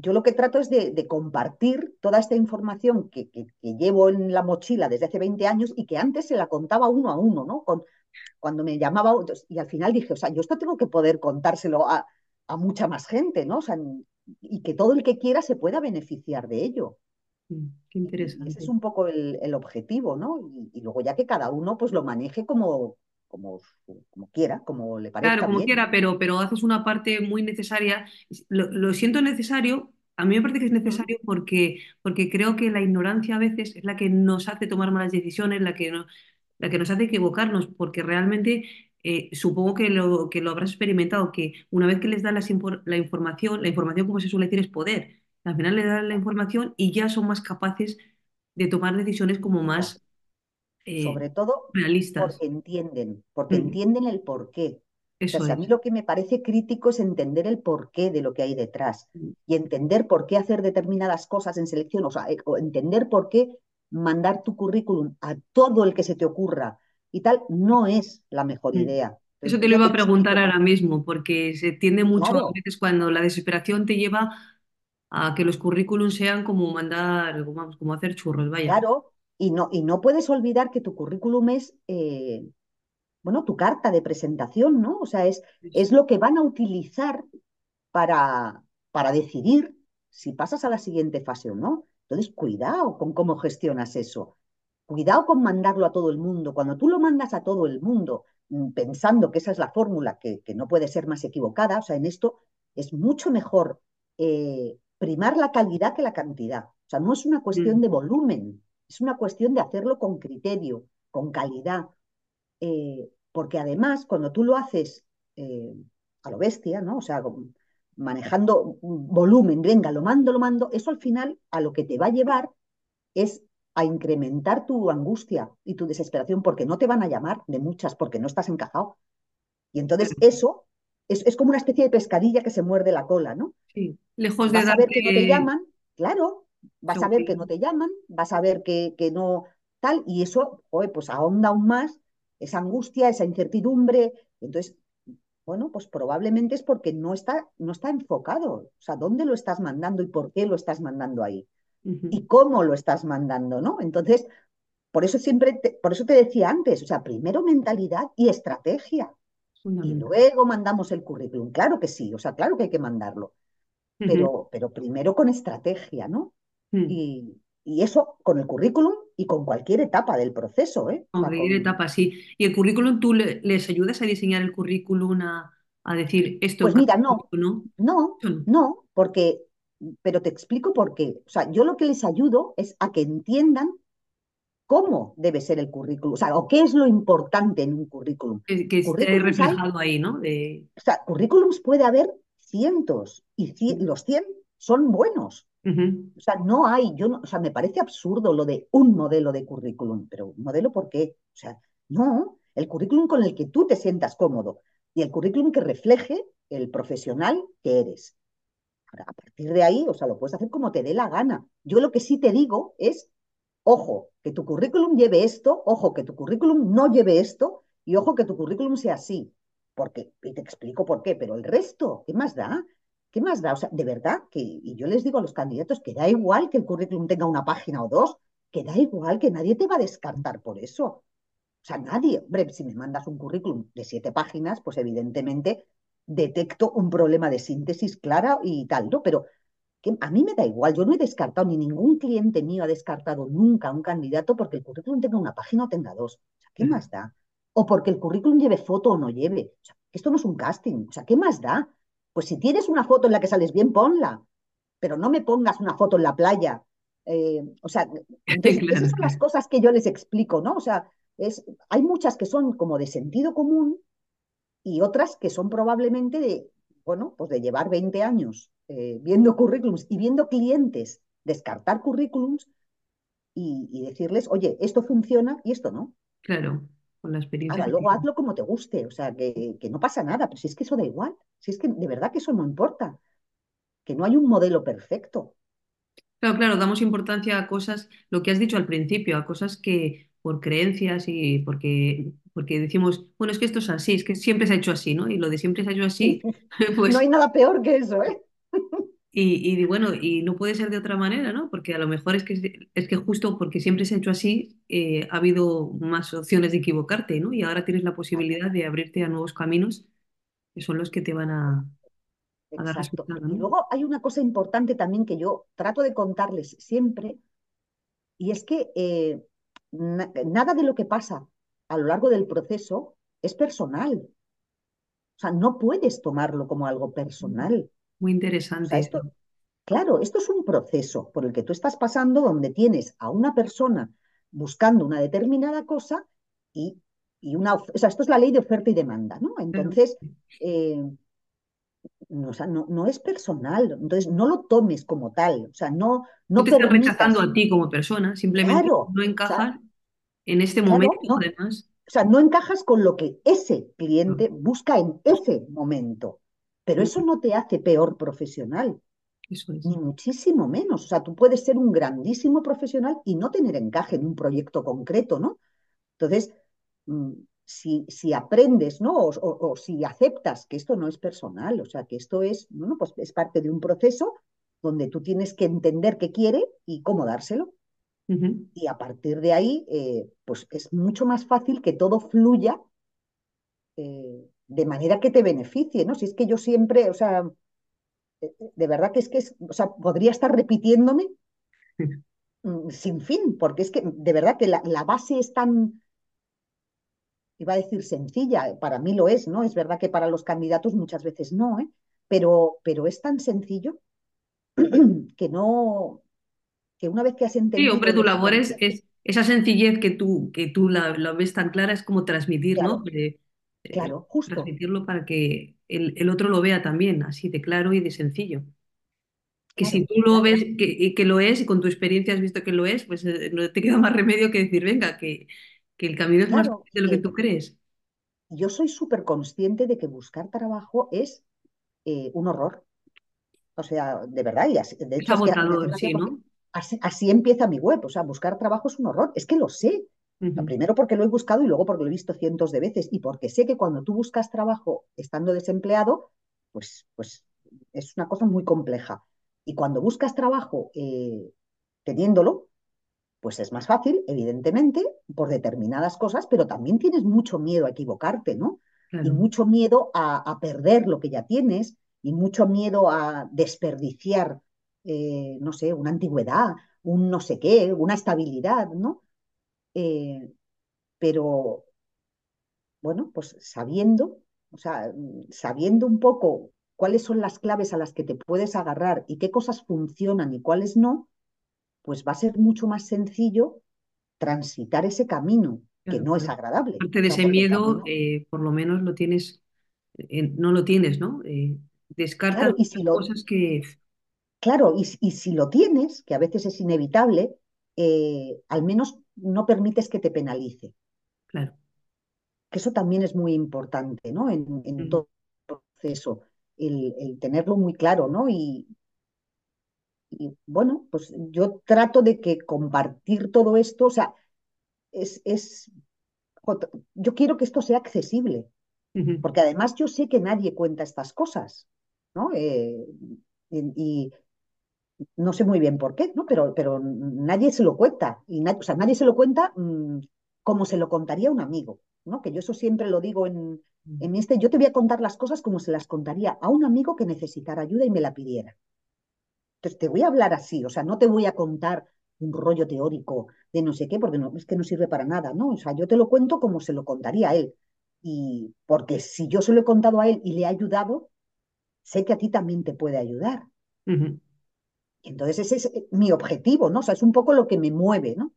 yo lo que trato es de, de compartir toda esta información que, que, que, llevo en la mochila desde hace 20 años y que antes se la contaba uno a uno, ¿no? Con, cuando me llamaba, y al final dije, o sea, yo esto tengo que poder contárselo a, a mucha más gente, ¿no? O sea, y que todo el que quiera se pueda beneficiar de ello. Mm, Qué y ese es interesante. un poco el, el objetivo, ¿no? Y, y, luego ya que cada uno pues lo maneje como, como, como quiera, como le Claro, parezca como bien. quiera, pero, pero haces una parte muy necesaria. Lo, lo siento necesario, a mí me parece que es necesario porque, porque creo que la ignorancia a veces es la que nos hace tomar malas decisiones, la que, no- la que nos hace equivocarnos, porque realmente eh, supongo que lo, que lo habrás experimentado, que una vez que les das las infor- la información, la información, como se suele decir, es poder. Al final les das la información y ya son más capaces de tomar decisiones como más eh, sobre todo realistas. porque entienden, porque Mm, entienden el porqué. O sea, Eso si a mí es. lo que me parece crítico es entender el porqué de lo que hay detrás y entender por qué hacer determinadas cosas en selección, o sea, eh, o entender por qué mandar tu currículum a todo el que se te ocurra y tal, no es la mejor Mm. idea. Eso te lo iba a preguntar ahora mismo, porque se tiende mucho a veces cuando la desesperación te lleva a que los currículums sean como mandar, vamos, como hacer churros, vaya. claro, y no, y no puedes olvidar que tu currículum es, eh, bueno, tu carta de presentación, ¿no? O sea, es, es lo que van a utilizar para, para decidir si pasas a la siguiente fase o no. Entonces, cuidado con cómo gestionas eso. Cuidado con mandarlo a todo el mundo. Cuando tú lo mandas a todo el mundo mm, pensando que esa es la fórmula, que, que no puede ser más equivocada, o sea, en esto es mucho mejor eh, primar la calidad que la cantidad. O sea, no es una cuestión Mm, de volumen, es una cuestión de hacerlo con criterio, con calidad. Eh, porque además, cuando tú lo haces eh, a lo bestia, ¿no? O sea, manejando volumen, venga, lo mando, lo mando, eso al final a lo que te va a llevar es a incrementar tu angustia y tu desesperación porque no te van a llamar de muchas, porque no estás encajado. Y entonces eso es, es como una especie de pescadilla que se muerde la cola, ¿no? sí. Lejos de Vas a ver que no te darte llaman, claro, vas a ver que no te llaman, vas a ver que, que no tal, y eso, joder, pues ahonda aún más esa angustia, esa incertidumbre. Entonces, bueno, pues probablemente es porque no está, no está enfocado. O sea, ¿dónde lo estás mandando y por qué lo estás mandando ahí? Y cómo lo estás mandando, ¿no? Entonces, por eso siempre, te, por eso te decía antes, o sea, primero mentalidad y estrategia. Y luego mandamos el currículum. Claro que sí, o sea, claro que hay que mandarlo, pero, pero primero con estrategia, ¿no? Ujú. Y, y eso con el currículum y con cualquier etapa del proceso, ¿eh? Con, etapa, sí. ¿Y el currículum, tú le- les ayudas a diseñar el currículum, a, a decir esto pues mira, no, no? no, no. no, porque, pero te explico por qué. O sea, yo lo que les ayudo es a que entiendan cómo debe ser el currículum, o sea, o qué es lo importante en un currículum. Que, que esté hay reflejado ahí, ¿no? De... O sea, currículums puede haber cientos y los 100 son buenos. O sea, no hay, yo no, o sea, me parece absurdo lo de un modelo de currículum, pero ¿un modelo por qué? O sea, no, el currículum con el que tú te sientas cómodo y el currículum que refleje el profesional que eres. A partir de ahí, o sea, lo puedes hacer como te dé la gana. Yo lo que sí te digo es, ojo, que tu currículum lleve esto, ojo, que tu currículum no lleve esto y ojo, que tu currículum sea así. Porque, y te explico por qué, pero el resto, ¿qué más da? ¿Qué más da? O sea, de verdad que, y yo les digo a los candidatos que da igual que el currículum tenga una página o dos, que da igual, que nadie te va a descartar por eso. O sea, nadie, hombre, si me mandas un currículum de siete páginas, pues evidentemente detecto un problema de síntesis clara y tal, ¿no? Pero que a mí me da igual, yo no he descartado, ni ningún cliente mío ha descartado nunca a un candidato porque el currículum tenga una página o tenga dos. O sea, ¿qué claro. más da? O porque el currículum lleve foto o no lleve. O sea, esto no es un casting. O sea, ¿qué más da? Pues si tienes una foto en la que sales bien, ponla, pero no me pongas una foto en la playa. Eh, o sea, entonces, esas son las cosas que yo les explico, ¿no? O sea, es, hay muchas que son como de sentido común y otras que son probablemente de, bueno, pues de llevar 20 años eh, viendo currículums y viendo clientes descartar currículums y, y, decirles, oye, esto funciona y esto no. Claro, con la experiencia Ahora, luego hazlo como te guste, o sea, que, que, no pasa nada, pero si es que eso da igual, si es que de verdad que eso no importa, que no hay un modelo perfecto. Claro, claro, damos importancia a cosas, lo que has dicho al principio, a cosas que por creencias y porque, porque decimos, bueno, es que esto es así, es que siempre se ha hecho así, ¿no? Y lo de siempre se ha hecho así, no hay pues, nada peor que eso, ¿eh? Y, y bueno, y no puede ser de otra manera, ¿no? Porque a lo mejor es que, es que justo porque siempre se ha hecho así, eh, ha habido más opciones de equivocarte, ¿no? Y ahora tienes la posibilidad de abrirte a nuevos caminos que son los que te van a, a dar Exacto. resultado, Y luego hay una cosa importante también que yo trato de contarles siempre, y es que eh, na nada de lo que pasa a lo largo del proceso es personal. O sea, no puedes tomarlo como algo personal. Muy O sea, interesante esto, claro, esto es un proceso por el que tú estás pasando donde tienes a una persona buscando una determinada cosa y, y una, o sea, esto es la ley de oferta y demanda, ¿no? Entonces, eh, no, o sea, no, no, es personal, entonces no lo tomes como tal, o sea, no, No no te estás rechazando a ti como persona, simplemente claro, no o sea, encajas en este momento, claro, además. o sea, no encajas con lo que ese cliente busca en ese momento, pero eso no te hace peor profesional, Eso es. ni muchísimo menos. O sea, tú puedes ser un grandísimo profesional y no tener encaje en un proyecto concreto, ¿no? Entonces, mm, si, si aprendes, ¿no? O, o, o, si aceptas que esto no es personal, o sea, que esto es, bueno, pues es parte de un proceso donde tú tienes que entender qué quiere y cómo dárselo. Y a partir de ahí, eh, pues es mucho más fácil que todo fluya eh, de manera que te beneficie, ¿no? Si es que yo siempre, o sea, de verdad que es que es, o sea, podría estar repitiéndome mm, sin fin, porque es que de verdad que la, la base es tan, iba a decir sencilla, para mí lo es, ¿no? Es verdad que para los candidatos muchas veces no, ¿eh? Pero, pero es tan sencillo que no, que una vez que has Sí, hombre, entendido tu labor es, esa sencillez que tú, que tú la, la ves tan clara, es como transmitir, ¿no? De- eh, claro, justo, transmitirlo para que el, el otro lo vea también, así de claro y de sencillo. Que si tú lo claro, ves que, que lo es y con tu experiencia has visto que lo es, pues eh, no te queda más remedio que decir, venga, que, que el camino es más claro, de lo que que tú crees. yo soy súper consciente de que buscar trabajo es eh, un horror. O sea, de verdad, y así- de Es hecho es que así, así empieza mi web. O sea, buscar trabajo es un horror. Es que lo sé. Primero porque lo he buscado y luego porque lo he visto cientos de veces y porque sé que cuando tú buscas trabajo estando desempleado, pues, pues es una cosa muy compleja. Y cuando buscas trabajo eh, teniéndolo, pues es más fácil, evidentemente, por determinadas cosas, pero también tienes mucho miedo a equivocarte, ¿no? Y mucho miedo a, a perder lo que ya tienes y mucho miedo a desperdiciar, eh, no sé, una antigüedad, un no sé qué, una estabilidad, ¿no? Eh, pero bueno, pues sabiendo, o sea, mm, sabiendo un poco cuáles son las claves a las que te puedes agarrar y qué cosas funcionan y cuáles no, pues va a ser mucho más sencillo transitar ese camino, que claro, no es agradable. Parte de ese miedo, eh, por lo menos lo tienes, eh, no lo tienes, ¿no? Eh, descartas claro, y si lo, cosas que, claro, y, y si lo tienes, que a veces es inevitable, al menos no permites que te penalice. claro. Que eso también es muy importante, ¿no? En, en todo el proceso, el, el tenerlo muy claro, ¿no? Y, y, bueno, pues yo trato de que compartir todo esto, o sea, es, es, yo quiero que esto sea accesible, porque además yo sé que nadie cuenta estas cosas, ¿no? Eh, y, y, no sé muy bien por qué, ¿no? Pero, pero nadie se lo cuenta, y na o sea, nadie se lo cuenta mmm, como se lo contaría un amigo, ¿no? Que yo eso siempre lo digo en, en este, yo te voy a contar las cosas como se las contaría a un amigo que necesitara ayuda y me la pidiera. Entonces, te voy a hablar así, o sea, no te voy a contar un rollo teórico de no sé qué, porque no, es que no sirve para nada, ¿no? O sea, yo te lo cuento como se lo contaría a él. Y porque si yo se lo he contado a él y le he ayudado, sé que a ti también te puede ayudar. Entonces, ese es eh, mi objetivo, ¿no? O sea, es un poco lo que me mueve, ¿no?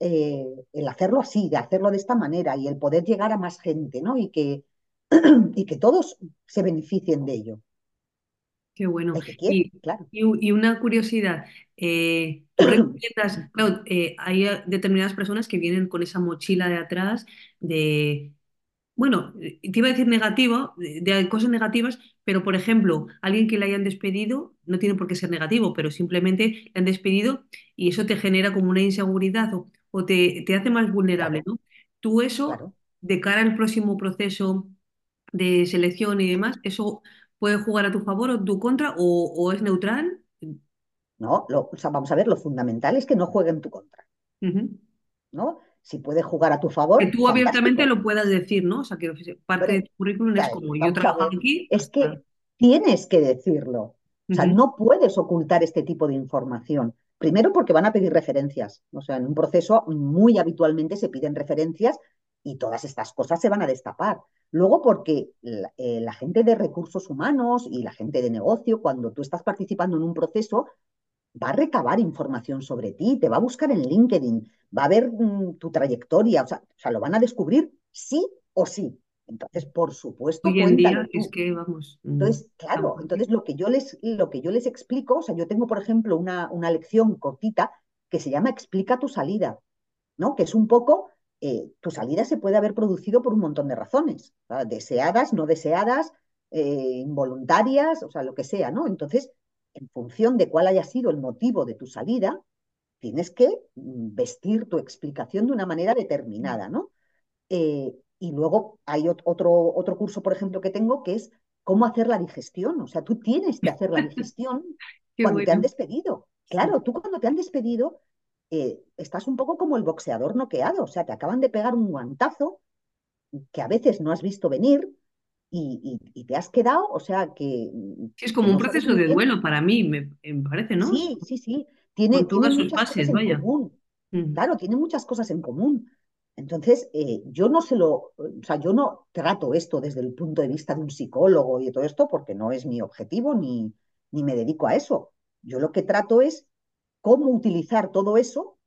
Eh, el hacerlo así, de hacerlo de esta manera y el poder llegar a más gente, ¿no? Y que, y que todos se beneficien de ello. Qué bueno. Que Y, claro. y, y una curiosidad, eh, ¿tú recomiendas, claro, eh, hay determinadas personas que vienen con esa mochila de atrás de, bueno, eh, te iba a decir negativo, de, de cosas negativas, pero por ejemplo, alguien que le hayan despedido, no tiene por qué ser negativo, pero simplemente le han despedido y eso te genera como una inseguridad o, o te, te hace más vulnerable, Claro, ¿no? Tú eso, claro. de cara al próximo proceso de selección y demás, ¿eso puede jugar a tu favor o tu contra o, o es neutral? No, lo, o sea, vamos a ver, lo fundamental es que no juegue en tu contra. ¿no? Si puede jugar a tu Que favor, tú abiertamente lo puedas decir, ¿no? O sea, que parte de tu currículum es como yo ver, aquí es que tienes que decirlo. O sea, no puedes ocultar este tipo de información. Primero porque van a pedir referencias. O sea, en un proceso muy habitualmente se piden referencias y todas estas cosas se van a destapar. Luego porque la, eh, la gente de recursos humanos y la gente de negocio, cuando tú estás participando en un proceso, va a recabar información sobre ti, te va a buscar en LinkedIn, va a ver mm, tu trayectoria, o sea, o sea, lo van a descubrir sí o sí. Entonces, por supuesto, Hoy en día es que, vamos, mm, Entonces, claro, entonces lo que yo les, lo que yo les explico, o sea, yo tengo, por ejemplo, una, una lección cortita que se llama Explica tu salida, ¿no? Que es un poco, eh, tu salida se puede haber producido por un montón de razones, ¿verdad? deseadas, no deseadas, eh, involuntarias, o sea, lo que sea, ¿no? Entonces, en función de cuál haya sido el motivo de tu salida, tienes que mm, vestir tu explicación de una manera determinada, ¿no? Eh, y luego hay ot- otro, otro curso, por ejemplo, que tengo que es cómo hacer la digestión. O sea, tú tienes que hacer la digestión cuando te han despedido. Claro, tú cuando te han despedido eh, estás un poco como el boxeador noqueado. O sea, te acaban de pegar un guantazo que a veces no has visto venir y, y- y te has quedado, o sea, que, Sí, es que como un proceso de duelo para mí, me, me parece, ¿no? Sí, sí, sí. Tiene, Con tiene todas sus muchas cosas fases, en vaya. común. Mm. Claro, tiene muchas cosas en común. Entonces, eh, yo no se lo, o sea, yo no trato esto desde el punto de vista de un psicólogo y de todo esto, porque no es mi objetivo ni, ni me dedico a eso. Yo lo que trato es cómo utilizar todo eso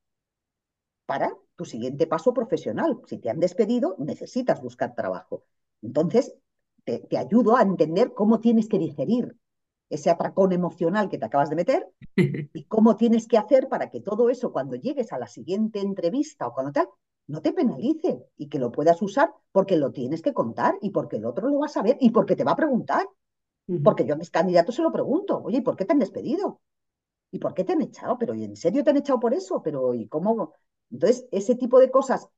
para tu siguiente paso profesional. Si te han despedido, necesitas buscar trabajo. Entonces, te, te ayudo a entender cómo tienes que digerir ese atracón emocional que te acabas de meter y cómo tienes que hacer para que todo eso, cuando llegues a la siguiente entrevista o cuando tal, no te penalice y que lo puedas usar porque lo tienes que contar y porque el otro lo va a saber y porque te va a preguntar. Porque yo a mis candidatos se lo pregunto, oye, ¿y por qué te han despedido? ¿Y por qué te han echado? ¿Pero y en serio te han echado por eso? ¿Pero y cómo? Entonces, ese tipo de cosas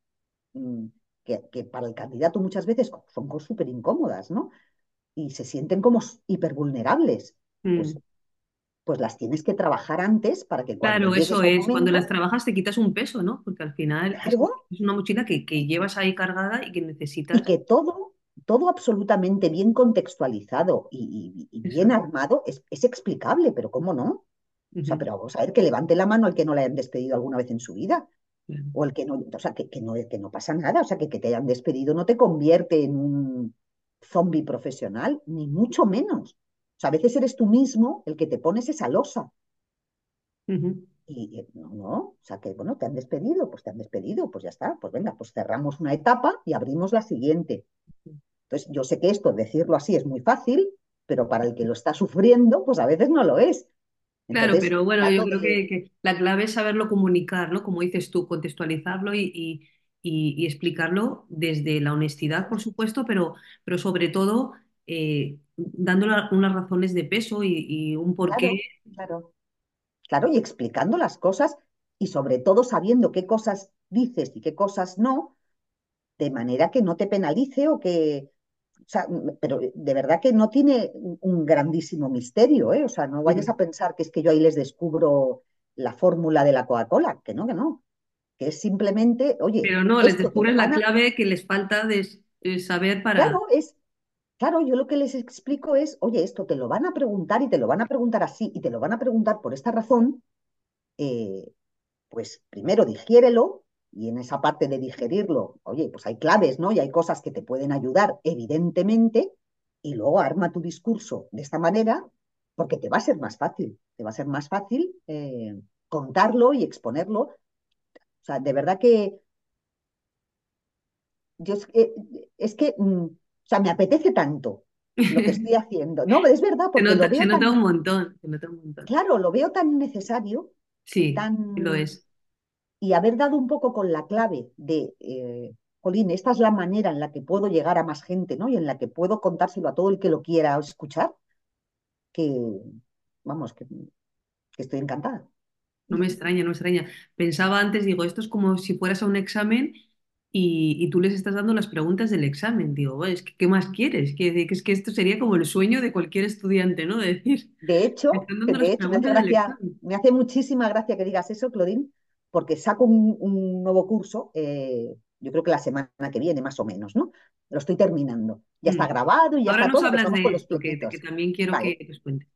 mmm, que, que, para el candidato muchas veces son súper incómodas, ¿no? Y se sienten como hipervulnerables. Mm. Pues pues las tienes que trabajar antes para que cuando Claro, eso es. Cuando las trabajas te quitas un peso, ¿no? Porque al final es, claro, es una mochila que, que llevas ahí cargada y que y necesitas que todo, todo absolutamente bien contextualizado y, y- y bien eso. armado es, es explicable, pero ¿cómo no? O sea, pero vamos a ver que levante la mano el que no le hayan despedido alguna vez en su vida. O el que no, o sea, que, que no, que no pasa nada. O sea, que, que te hayan despedido no te convierte en un zombie profesional, ni mucho menos. O sea, a veces eres tú mismo el que te pones esa losa. Y no, no, o sea que bueno, te han despedido, pues te han despedido, pues ya está, pues venga, pues cerramos una etapa y abrimos la siguiente. Entonces, yo sé que esto, decirlo así, es muy fácil, pero para el que lo está sufriendo, pues a veces no lo es. Claro, Entonces, pero bueno, yo creo que, que la clave es saberlo comunicar, ¿no? Como dices tú, contextualizarlo y, y- y- y explicarlo desde la honestidad, por supuesto, pero, pero sobre todo eh, dándole unas razones de peso y, y un porqué. claro, claro, claro, y explicando las cosas y sobre todo sabiendo qué cosas dices y qué cosas no, de manera que no te penalice o que, o sea, pero de verdad que no tiene un grandísimo misterio, ¿eh? O sea, no vayas a pensar que es que yo ahí les descubro la fórmula de la Coca-Cola, que no, que no, que es simplemente, oye, Pero no, les descubres lo la a, clave que les falta de, de saber para... claro, es, claro, yo lo que les explico es, oye, esto te lo van a preguntar y te lo van a preguntar así y te lo van a preguntar por esta razón, eh, pues primero digiérelo y en esa parte de digerirlo, oye, pues hay claves, ¿no? Y hay cosas que te pueden ayudar, evidentemente, y luego arma tu discurso de esta manera porque te va a ser más fácil, te va a ser más fácil eh, contarlo y exponerlo. O sea, de verdad que yo es, que- es que, mm, o sea, me apetece tanto lo que estoy haciendo. No, es verdad, Se porque lo se nota tan, un montón, se nota un montón. claro, lo veo tan necesario Sí, sí lo tan, es. Y haber dado un poco con la clave de, eh, Jolín, esta es la manera en la que puedo llegar a más gente, ¿no? Y en la que puedo contárselo a todo el que lo quiera escuchar, que, vamos, que, que estoy encantada. No me extraña, no me extraña. Pensaba antes, digo, esto es como si fueras a un examen y, y tú les estás dando las preguntas del examen. Digo, "Bueno, es que, ¿qué más quieres? Que, es que esto sería como el sueño de cualquier estudiante, ¿no? De decir, De hecho, de hecho, me hace gracia, me hace muchísima gracia que digas eso, Claudine, porque saco un, un nuevo curso, eh, yo creo que la semana que viene, más o menos, ¿no? Lo estoy terminando. Ya está Mm. grabado y ya Ahora está nos todo, hablas de con los esto, que, también quiero que les cuentes.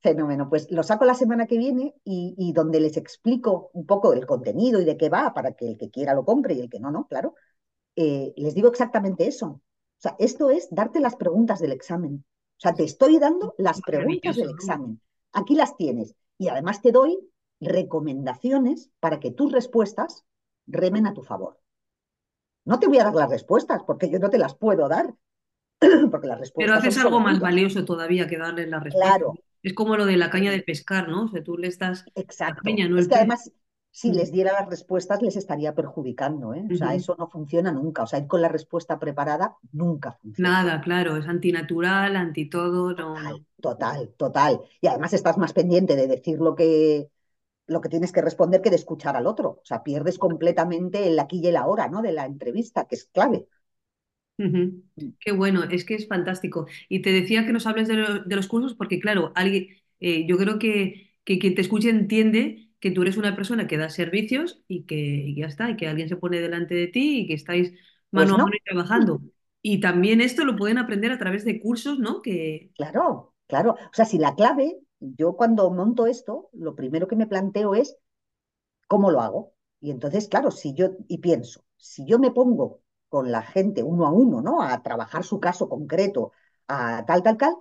fenómeno. Pues lo saco la semana que viene y, y donde les explico un poco el contenido y de qué va para que el que quiera lo compre y el que no, no, claro. eh, les digo exactamente eso. O sea, esto es darte las preguntas del examen. O sea, te estoy dando las preguntas del examen. Aquí las tienes. Y además te doy recomendaciones para que tus respuestas remen a tu favor. No te voy a dar las respuestas porque yo no te las puedo dar, porque las Pero respuestas haces algo más valioso todavía que darles la respuesta. Claro, Es como lo de la caña de pescar, ¿no? O sea, tú das la exacto. caña, no Es que además, si Mm. les diera las respuestas, les estaría perjudicando. ¿eh? O sea, eso no funciona nunca. O sea, ir con la respuesta preparada nunca funciona. Nada, claro, es antinatural, anti todo, no. Total, total, total. Y además estás más pendiente de decir lo que, lo que tienes que responder que de escuchar al otro. O sea, pierdes completamente el aquí y el ahora, ¿no? De la entrevista, que es clave. Ujú. Qué bueno, es que es fantástico. Y te decía que nos hables de, lo- de los cursos porque, claro, alguien, eh, yo creo que, que quien te escuche entiende que tú eres una persona que da servicios y que y ya está, y que alguien se pone delante de ti y que estáis mano Pues a mano y trabajando. Y también esto lo pueden aprender a través de cursos, ¿no? Que, claro, claro. O sea, si la clave, yo cuando monto esto, lo primero que me planteo es cómo lo hago. Y entonces, claro, si yo, y pienso, si yo me pongo con la gente uno a uno, ¿no? A trabajar su caso concreto, a tal, tal, tal,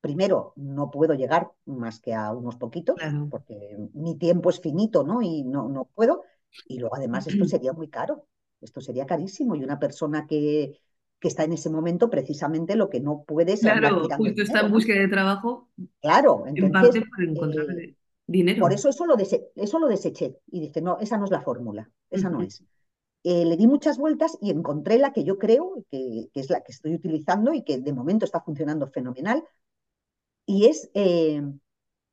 primero no puedo llegar más que a unos poquitos, claro. porque mi tiempo es finito, ¿no? Y no, no puedo. Y luego además esto sería muy caro, esto sería carísimo. Y una persona que, que está en ese momento precisamente lo que no puede es andar Claro, justo está en búsqueda de trabajo, Claro, en entonces, parte por encontrar eh, por dinero. eso eso lo, dese- eso lo deseché y dije, no, esa no es la fórmula, esa no es. Eh, le di muchas vueltas y encontré la que yo creo que, que es la que estoy utilizando y que de momento está funcionando fenomenal. Y es, eh,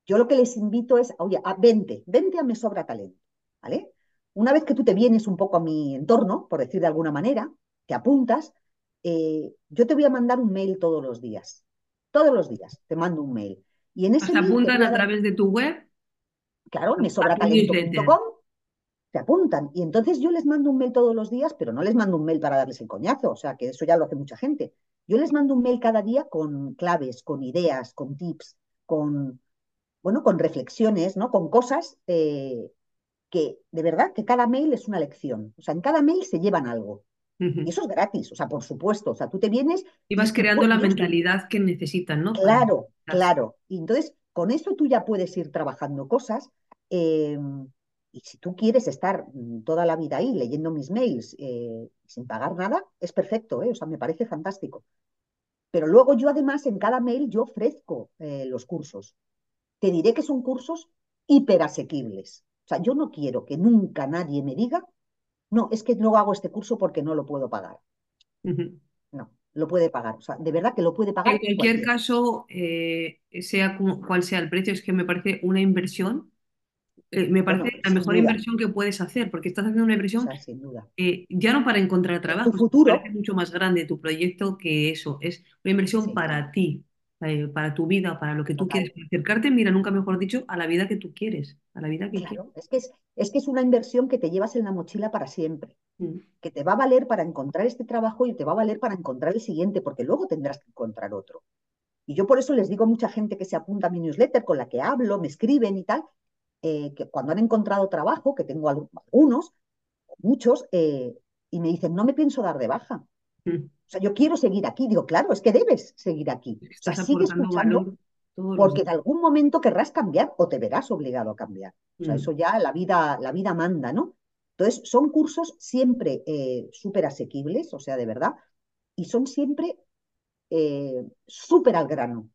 yo lo que les invito es, oye, a, vente, vente a Me Sobra Talento, ¿vale? Una vez que tú te vienes un poco a mi entorno, por decir de alguna manera, te apuntas, eh, yo te voy a mandar un mail todos los días. Todos los días te mando un mail. Y en ese te apuntan a dar, través de tu web claro, me mesobratalento.com, te apuntan. Y entonces yo les mando un mail todos los días, pero no les mando un mail para darles el coñazo, o sea, que eso ya lo hace mucha gente. Yo les mando un mail cada día con claves, con ideas, con tips, con, bueno, con reflexiones, ¿no? Con cosas eh, que, de verdad, que cada mail es una lección. O sea, en cada mail se llevan algo. Y eso es gratis, o sea, por supuesto. O sea, tú te vienes Y vas creando la mentalidad que necesitan, ¿no? Claro, claro. Y entonces, con eso tú ya puedes ir trabajando cosas. eh, y si tú quieres estar mm, toda la vida ahí leyendo mis mails eh, sin pagar nada, es perfecto, ¿eh? O sea, me parece fantástico. Pero luego yo además en cada mail yo ofrezco eh, los cursos. Te diré que son cursos hiperasequibles. O sea, yo no quiero que nunca nadie me diga, no, es que no hago este curso porque no lo puedo pagar. No, lo puede pagar. O sea, de verdad que lo puede En pagar cualquier cualquiera. caso, eh, sea cual sea el precio, es que me parece una inversión, eh, me parece Bueno, la mejor duda, inversión que puedes hacer, porque estás haciendo una o inversión sea, sin duda. eh, ya no para encontrar En tu trabajo, parece futuro, mucho más grande tu proyecto que eso, es una inversión sí, para ti, eh, para tu vida, para lo que tú quieres, total. acercarte, mira, nunca mejor dicho, a la vida que tú quieres, a la vida que quieres. Es que es, es que es una inversión que te llevas en la mochila para siempre, Mm, que te va a valer para encontrar este trabajo y te va a valer para encontrar el siguiente, porque luego tendrás que encontrar otro. Y yo por eso les digo a mucha gente que se apunta a mi newsletter, con la que hablo, me escriben y tal, eh, que cuando han encontrado trabajo, que tengo algunos, muchos, eh, y me dicen, no me pienso dar de baja. Mm. Sea, yo quiero seguir aquí. Digo, claro, es que debes seguir aquí. O sea, sigue escuchando porque en algún momento querrás cambiar o te verás obligado a cambiar. O sea, Mm. eso ya la vida, la vida manda, ¿no? Entonces, son cursos siempre eh, súper asequibles, o sea, de verdad, y son siempre eh, súper al grano.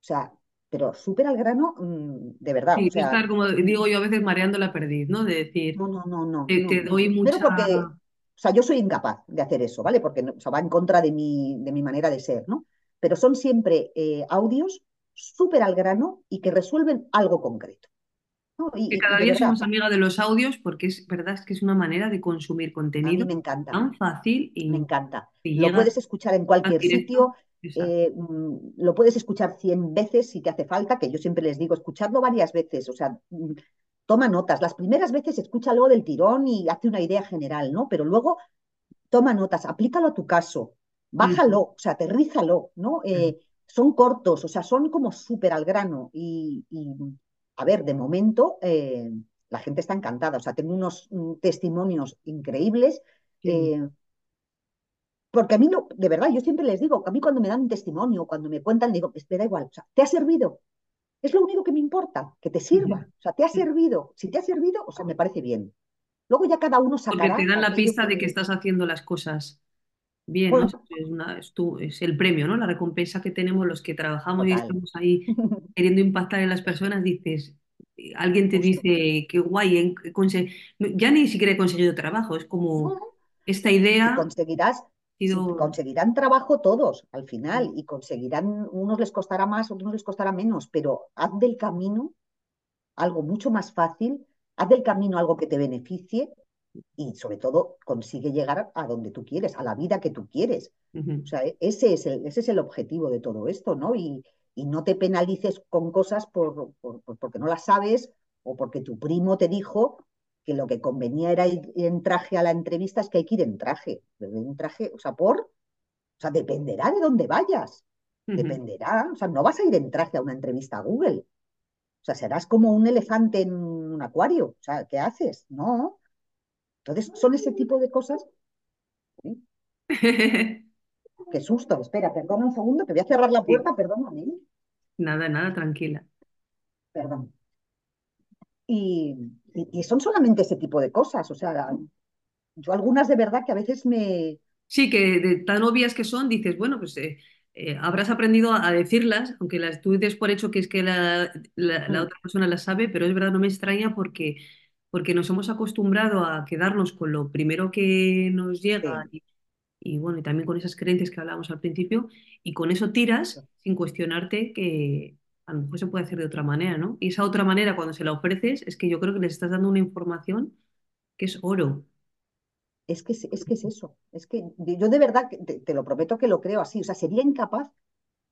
O sea, pero súper al grano, mm, de verdad. Sí, no sea, estar, como digo yo a veces, mareando la perdiz, ¿no? De decir, no, no, no, no, te, no, te no. doy Primero mucha... porque, o sea, yo soy incapaz de hacer eso, ¿vale? Porque o sea, va en contra de mi, de mi manera de ser, ¿no? Pero son siempre eh, audios súper al grano y que resuelven algo concreto, ¿no? que Y, cada día verdad, somos amiga de los audios porque es verdad es que es una manera de consumir a mí contenido me encanta. tan fácil Me y encanta. que Lo puedes escuchar en cualquier sitio, eh, mm, lo puedes escuchar 100 veces si te hace falta, que yo siempre les digo, escuchadlo varias veces, o sea, mm, toma notas. Las primeras veces escúchalo del tirón y hace una idea general, ¿no? Pero luego toma notas, aplícalo a tu caso, bájalo, o sea, aterrízalo, ¿no? Eh, son cortos, o sea, son como súper al grano y, y, a ver, de momento eh, la gente está encantada, o sea, tengo unos mm, testimonios increíbles. eh, porque a mí, no, de verdad, yo siempre les digo, a mí cuando me dan un testimonio, cuando me cuentan, digo, me da igual, o sea, ¿te ha servido? Es lo único que me importa, que te sirva. O sea, ¿te ha servido? Si te ha servido, o sea, me parece bien. Luego ya cada uno Porque te sacará dan la pista de que estás haciendo las cosas bien, ¿no? Pues, Es una, es tu- es el premio, ¿no? La recompensa que tenemos los que trabajamos y estamos ahí queriendo impactar en las personas, dices, alguien te justo. dice, qué guay, he conse-". No, ya ni siquiera he conseguido trabajo, es como esta idea conseguirás, sido... conseguirán trabajo todos al final y conseguirán, unos les costará más, otros les costará menos, pero haz del camino algo mucho más fácil, haz del camino algo que te beneficie y sobre todo consigue llegar a donde tú quieres, a la vida que tú quieres. O sea, ese es el, ese es el objetivo de todo esto, ¿no? Y, y no te penalices con cosas por, por- por- porque no las sabes o porque tu primo te dijo que lo que convenía era ir en traje a la entrevista, es que hay que ir en traje. En traje, o sea, por, o sea, dependerá de dónde vayas. Dependerá, o sea, no vas a ir en traje a una entrevista a Google. O sea, serás como un elefante en un acuario. O sea, ¿qué haces? No. Entonces, son ese tipo de cosas. ¿sí? Qué susto. Espera, perdona un segundo, que voy a cerrar la puerta, perdóname. nada, nada, tranquila. Perdón. Y, y- y son solamente ese tipo de cosas. O sea, yo algunas de verdad que a veces me... Sí, que de tan obvias que son, dices, bueno, pues eh, eh, habrás aprendido a, a decirlas, aunque las tú des por hecho que es que la, la- la mm, otra persona las sabe, pero es verdad, no me extraña porque, porque nos hemos acostumbrado a quedarnos con lo primero que nos llega Sí, y, y, bueno, y también con esas creencias que hablábamos al principio, y con eso tiras sin cuestionarte que a lo mejor se puede hacer de otra manera, ¿no? Y esa otra manera, cuando se la ofreces, es que yo creo que les estás dando una información que es oro. es que, es es que es eso. Es que yo de verdad, que te, te lo prometo que lo creo así. O sea, sería incapaz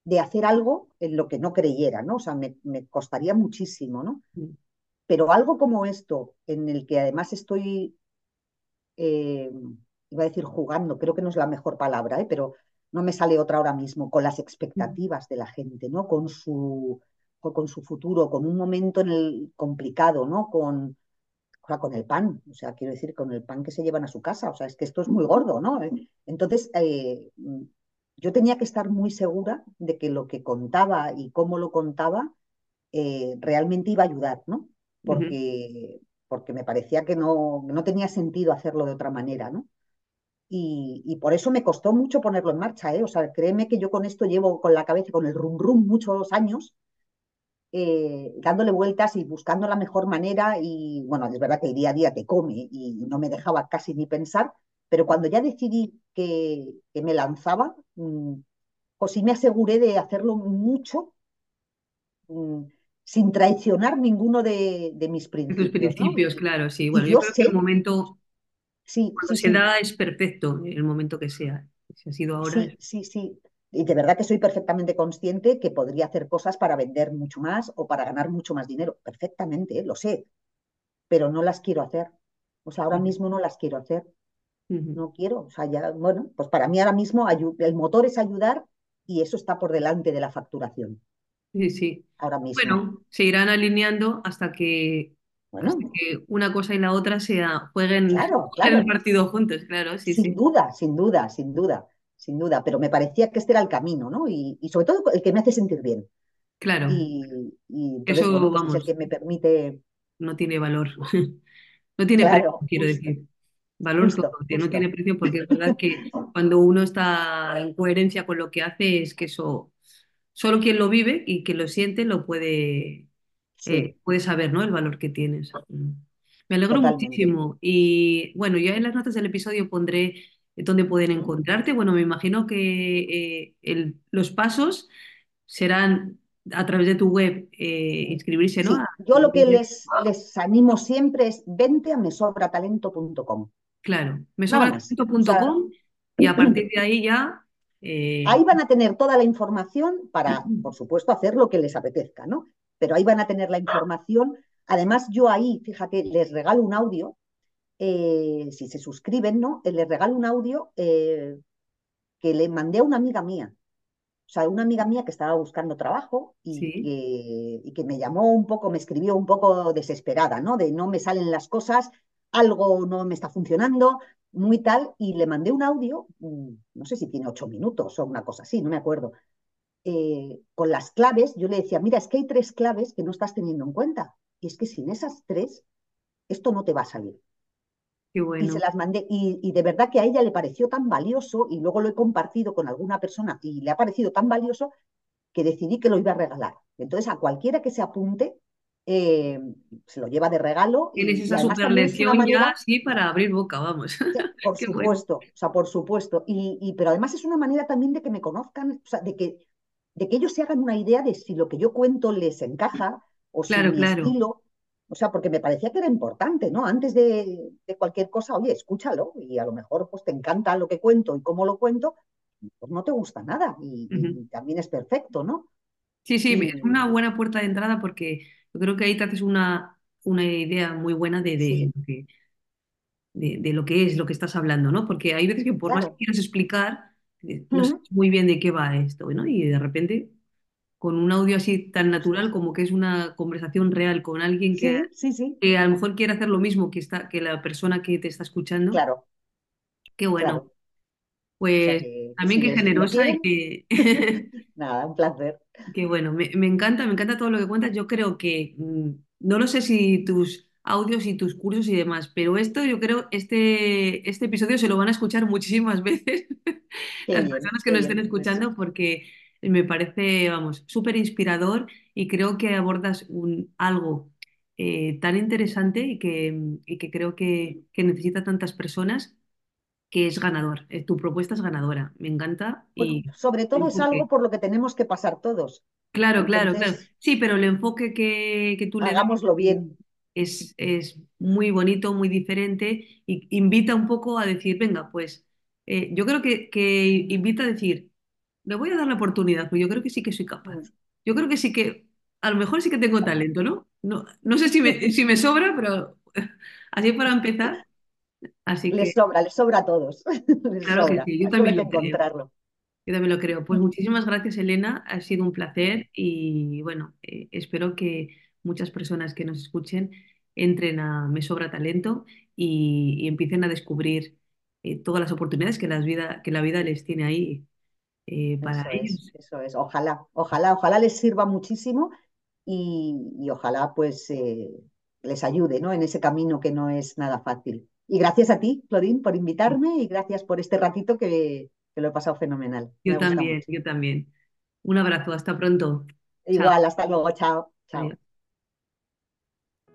de hacer algo en lo que no creyera, ¿no? O sea, me, me costaría muchísimo, ¿no? mm, Pero algo como esto, en el que además estoy, eh, iba a decir jugando, creo que no es la mejor palabra, ¿eh? pero no me sale otra ahora mismo, con las mm, expectativas de la gente, ¿no? Con su, con su futuro, con un momento en el complicado, ¿no? Con, o sea, con el pan, o sea, quiero decir, con el pan que se llevan a su casa, o sea, es que esto es muy gordo, ¿no? Entonces, eh, yo tenía que estar muy segura de que lo que contaba y cómo lo contaba eh, realmente iba a ayudar, ¿no? Porque, porque me parecía que no, no tenía sentido hacerlo de otra manera, ¿no? Y, y, por eso me costó mucho ponerlo en marcha, ¿eh? O sea, créeme que yo con esto llevo con la cabeza, con el rum rum muchos años, eh, dándole vueltas y buscando la mejor manera y bueno, es verdad que el día a día te come y no me dejaba casi ni pensar, pero cuando ya decidí que, que me lanzaba, mmm, pues sí me aseguré de hacerlo mucho mmm, sin traicionar ninguno de, de, mis De tus principios, principios, claro, sí. Bueno, yo yo creo que el sé, momento, sí, cuando sí, se sí, da, es perfecto, el momento que sea. Si ha sido ahora, es... sí, sí, sí. Y de verdad que soy perfectamente consciente que podría hacer cosas para vender mucho más o para ganar mucho más dinero. Perfectamente, ¿eh? lo sé, pero no las quiero hacer. O sea, ahora mismo no las quiero hacer. No quiero. O sea, ya, bueno, pues para mí ahora mismo el motor es ayudar y eso está por delante de la facturación. Sí, sí. Ahora mismo. Bueno, se irán alineando hasta que, hasta que una cosa y la otra sea, jueguen, claro, jueguen el partido juntos, claro, sí, Sin sí. duda, sin duda, sin duda, sin duda. Pero me parecía que este era el camino, ¿no? Y, y sobre todo el que me hace sentir bien. Claro, Y, y eso, es el que me permite, no tiene valor. No tiene precio, quiero justo, decir. Valor todo, justo, que no tiene precio porque es verdad que cuando uno está en coherencia con lo que hace es que eso, solo quien lo vive y quien lo siente lo puede, Sí, eh, puede saber, ¿no? El valor que tienes. Mm. Me alegro totalmente. muchísimo y bueno, ya en las notas del episodio pondré dónde pueden encontrarte. Bueno, me imagino que eh, el- los pasos serán a través de tu web eh, inscribirse, ¿no? Sí, yo lo que les, les animo siempre es vente a mesobratalento.com. Claro. O sea, mesobratalento.com y a partir de ahí ya, eh, ahí van a tener toda la información para, por supuesto, hacer lo que les apetezca, ¿no? Pero ahí van a tener la información. Además, yo ahí, fíjate, les regalo un audio, eh, si se suscriben, ¿no? Eh, les regalo un audio eh, que le mandé a una amiga mía. O sea, una amiga mía que estaba buscando trabajo y sí, que, y que me llamó un poco, me escribió un poco desesperada, ¿no? De no me salen las cosas, algo no me está funcionando, muy tal, y le mandé un audio, mm, no sé si tiene ocho minutos o una cosa así, no me acuerdo, eh, con las claves, yo le decía, mira, es que hay tres claves que no estás teniendo en cuenta, y es que sin esas tres, esto no te va a salir. qué Y se bueno. las mandé, y, y de verdad que a ella le pareció tan valioso, y luego lo he compartido con alguna persona, y le ha parecido tan valioso que decidí que lo iba a regalar. Entonces, a cualquiera que se apunte, eh, se lo lleva de regalo Tienes y, esa super lección ya, manera, sí, para abrir boca, vamos. sí, por bueno. supuesto, o sea, por supuesto, y, y, pero además es una manera también de que me conozcan, o sea, de que, de que ellos se hagan una idea de si lo que yo cuento les encaja o si Claro, mi claro. estilo, o sea, porque me parecía que era importante, ¿no? Antes de, de cualquier cosa, oye, escúchalo y a lo mejor pues te encanta lo que cuento y cómo lo cuento, pues no te gusta nada y, también es perfecto, ¿no? Sí, sí, es una buena puerta de entrada porque yo creo que ahí te haces una, una idea muy buena de, de, sí, de, lo que es lo que estás hablando, ¿no? Porque hay veces que por más que quieras explicar, eh, no sabes muy bien de qué va esto, ¿no? Y de repente, con un audio así tan natural como que es una conversación real con alguien que, Sí, sí, sí, que a lo mejor quiere hacer lo mismo que, está, que la persona que te está escuchando, claro, qué bueno. claro. O sea Pues que, también si qué generosa y que, nada, un placer. Qué bueno, me, me encanta, me encanta todo lo que cuentas. Yo creo que, mm, no lo sé si tus audios y tus cursos y demás, pero esto yo creo, este, este episodio se lo van a escuchar muchísimas veces las bien, personas que nos estén bien. Pues escuchando porque me parece, vamos, súper inspirador y creo que abordas un, algo eh, tan interesante y que, y que creo que, que necesita tantas personas que es ganador. Eh, tu propuesta es ganadora, me encanta bueno, y sobre todo es algo por lo que tenemos que pasar todos. Claro, claro, claro. Sí, pero el enfoque que, que tú le das hagámoslo bien. Es, es muy bonito, muy diferente y invita un poco a decir, venga, pues eh, yo creo que, que invita a decir, le voy a dar la oportunidad, porque yo creo que sí que soy capaz. Mm. Yo creo que sí que, a lo mejor sí que tengo talento, ¿no? No, no sé si me, si me sobra, pero así para empezar. Así Les que, sobra, les sobra a todos. Les claro que sí, yo también lo creo. encontrarlo. Yo también lo creo. Pues muchísimas gracias, Elena. Ha sido un placer y bueno, eh, espero que muchas personas que nos escuchen entren a Me Sobra Talento y, y empiecen a descubrir eh, todas las oportunidades que, las vida, que la vida les tiene ahí eh, para Eso es, ellos. eso es. Ojalá, ojalá, ojalá les sirva muchísimo y, y ojalá pues eh, les ayude, ¿no? En ese camino que no es nada fácil. Y gracias a ti, Claudine, por invitarme y gracias por este ratito que, que lo he pasado fenomenal. Me Yo también, yo también. Un abrazo, hasta pronto. Chao. Igual, hasta luego, chao, chao. Adiós.